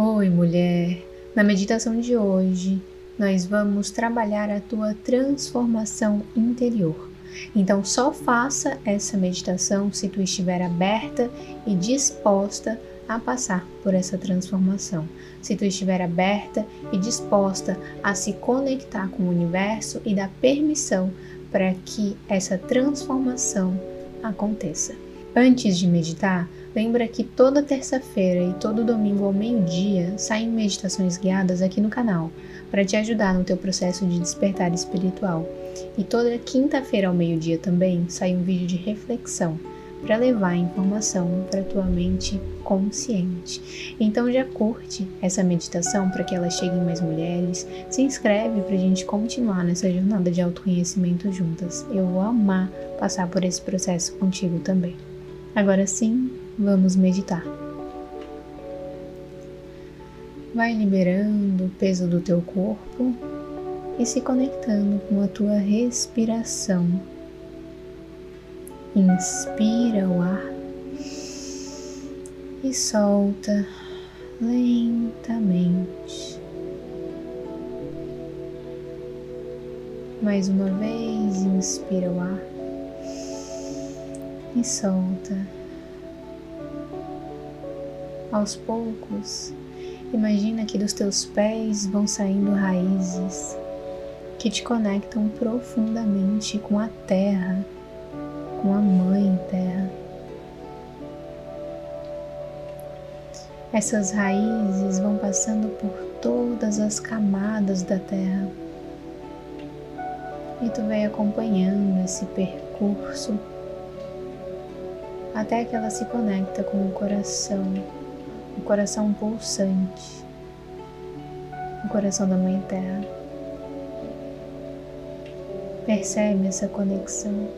Oi, mulher. Na meditação de hoje, nós vamos trabalhar a tua transformação interior. Então, só faça essa meditação se tu estiver aberta e disposta a passar por essa transformação. Se tu estiver aberta e disposta a se conectar com o universo e dar permissão para que essa transformação aconteça. Antes de meditar, Lembra que toda terça-feira e todo domingo ao meio-dia saem meditações guiadas aqui no canal para te ajudar no teu processo de despertar espiritual. E toda quinta-feira ao meio-dia também sai um vídeo de reflexão para levar a informação para tua mente consciente. Então já curte essa meditação para que ela chegue em mais mulheres. Se inscreve para a gente continuar nessa jornada de autoconhecimento juntas. Eu vou amar passar por esse processo contigo também. Agora sim, Vamos meditar. Vai liberando o peso do teu corpo e se conectando com a tua respiração. Inspira o ar e solta lentamente. Mais uma vez, inspira o ar e solta aos poucos, imagina que dos teus pés vão saindo raízes que te conectam profundamente com a terra, com a Mãe Terra. Essas raízes vão passando por todas as camadas da terra. E tu vai acompanhando esse percurso até que ela se conecta com o coração o coração pulsante, o coração da Mãe Terra. Percebe essa conexão.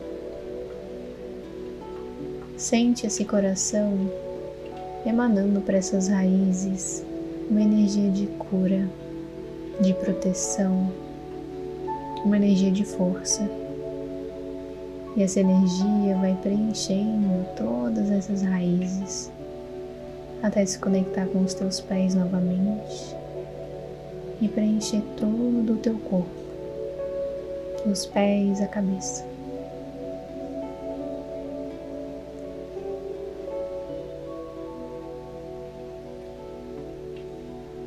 Sente esse coração emanando para essas raízes uma energia de cura, de proteção, uma energia de força. E essa energia vai preenchendo todas essas raízes até se conectar com os teus pés novamente e preencher todo o teu corpo, os pés, a cabeça.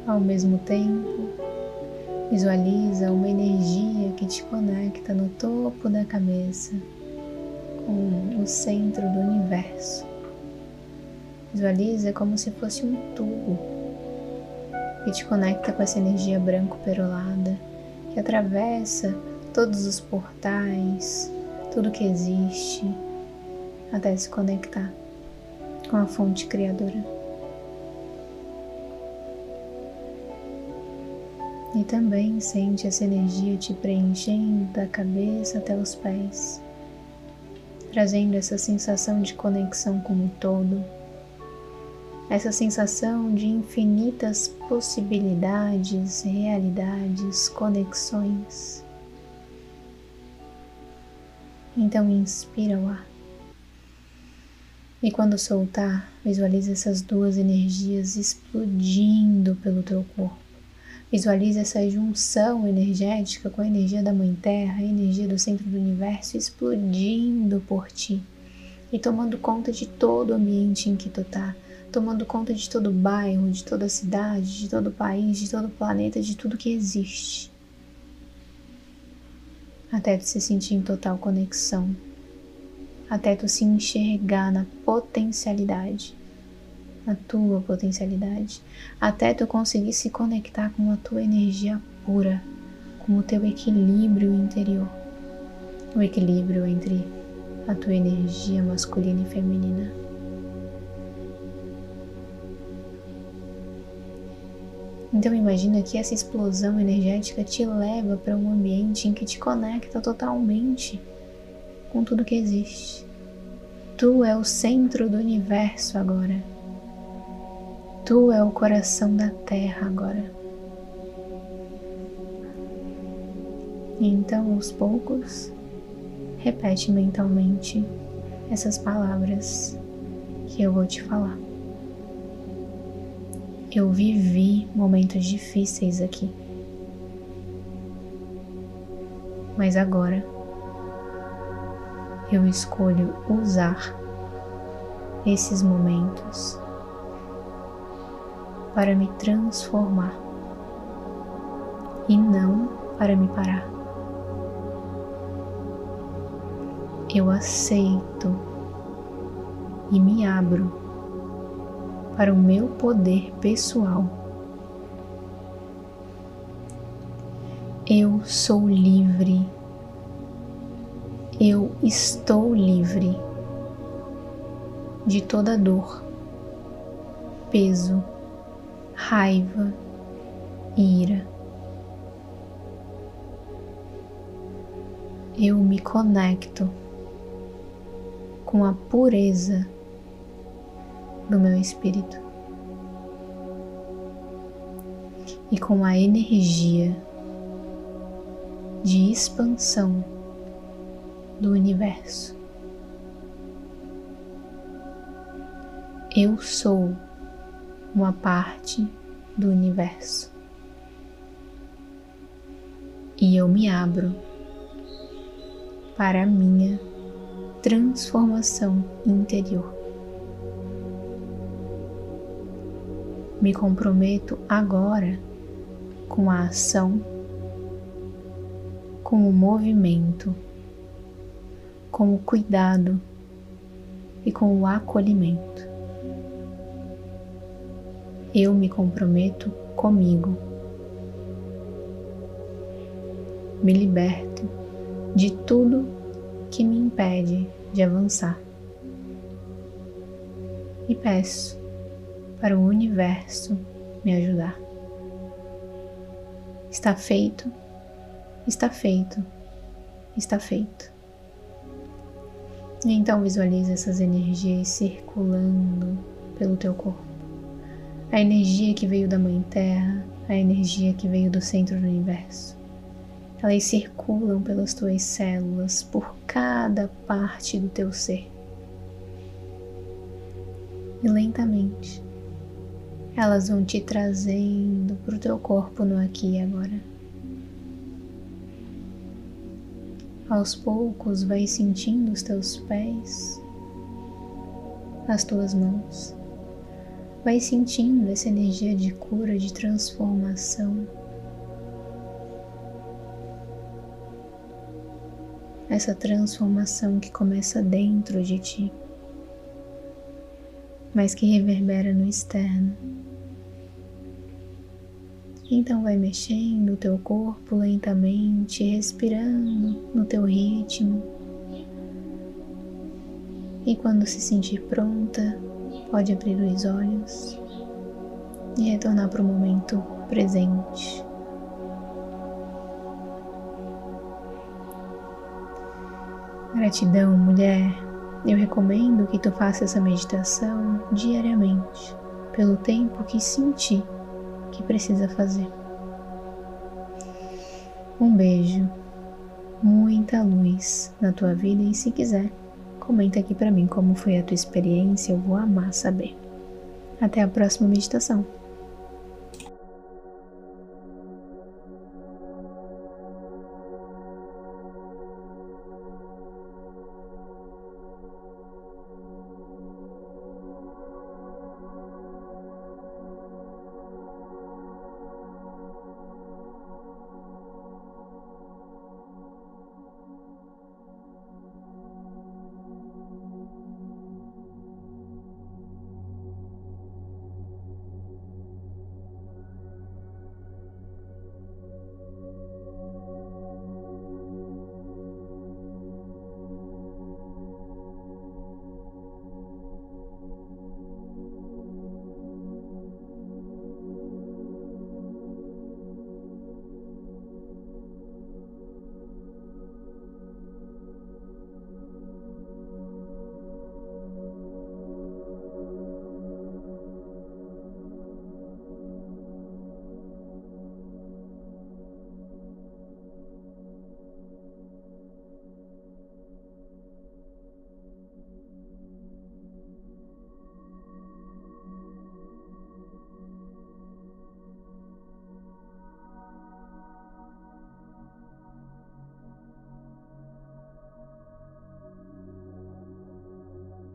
Ao mesmo tempo, visualiza uma energia que te conecta no topo da cabeça com o centro do universo. Visualiza como se fosse um tubo que te conecta com essa energia branco-perolada que atravessa todos os portais, tudo que existe, até se conectar com a fonte criadora. E também sente essa energia te preenchendo da cabeça até os pés, trazendo essa sensação de conexão com o todo essa sensação de infinitas possibilidades, realidades, conexões. Então inspira o ar. E quando soltar, visualize essas duas energias explodindo pelo teu corpo. Visualize essa junção energética com a energia da Mãe Terra, a energia do centro do universo explodindo por ti e tomando conta de todo o ambiente em que tu está tomando conta de todo o bairro, de toda a cidade, de todo o país, de todo o planeta, de tudo que existe. Até tu se sentir em total conexão, até tu se enxergar na potencialidade, na tua potencialidade, até tu conseguir se conectar com a tua energia pura, com o teu equilíbrio interior, o equilíbrio entre a tua energia masculina e feminina. Então imagina que essa explosão energética te leva para um ambiente em que te conecta totalmente com tudo que existe. Tu é o centro do universo agora. Tu é o coração da Terra agora. E então, aos poucos, repete mentalmente essas palavras que eu vou te falar. Eu vivi momentos difíceis aqui. Mas agora eu escolho usar esses momentos para me transformar e não para me parar. Eu aceito e me abro para o meu poder pessoal. Eu sou livre. Eu estou livre de toda dor, peso, raiva, ira. Eu me conecto com a pureza do meu espírito e com a energia de expansão do universo. Eu sou uma parte do universo e eu me abro para a minha transformação interior. Me comprometo agora com a ação, com o movimento, com o cuidado e com o acolhimento eu me comprometo comigo. Me liberto de tudo que me impede de avançar. E peço para o universo me ajudar. Está feito, está feito, está feito. E então visualize essas energias circulando pelo teu corpo a energia que veio da Mãe Terra, a energia que veio do centro do universo. Elas circulam pelas tuas células, por cada parte do teu ser. E lentamente, elas vão te trazendo para o teu corpo no aqui e agora. Aos poucos, vai sentindo os teus pés, as tuas mãos Vai sentindo essa energia de cura, de transformação. Essa transformação que começa dentro de ti, mas que reverbera no externo. Então vai mexendo o teu corpo lentamente, respirando no teu ritmo. E quando se sentir pronta, Pode abrir os olhos e retornar para o momento presente. Gratidão, mulher. Eu recomendo que tu faça essa meditação diariamente, pelo tempo que sentir que precisa fazer. Um beijo, muita luz na tua vida e se quiser, Comenta aqui para mim como foi a tua experiência, eu vou amar saber. Até a próxima meditação.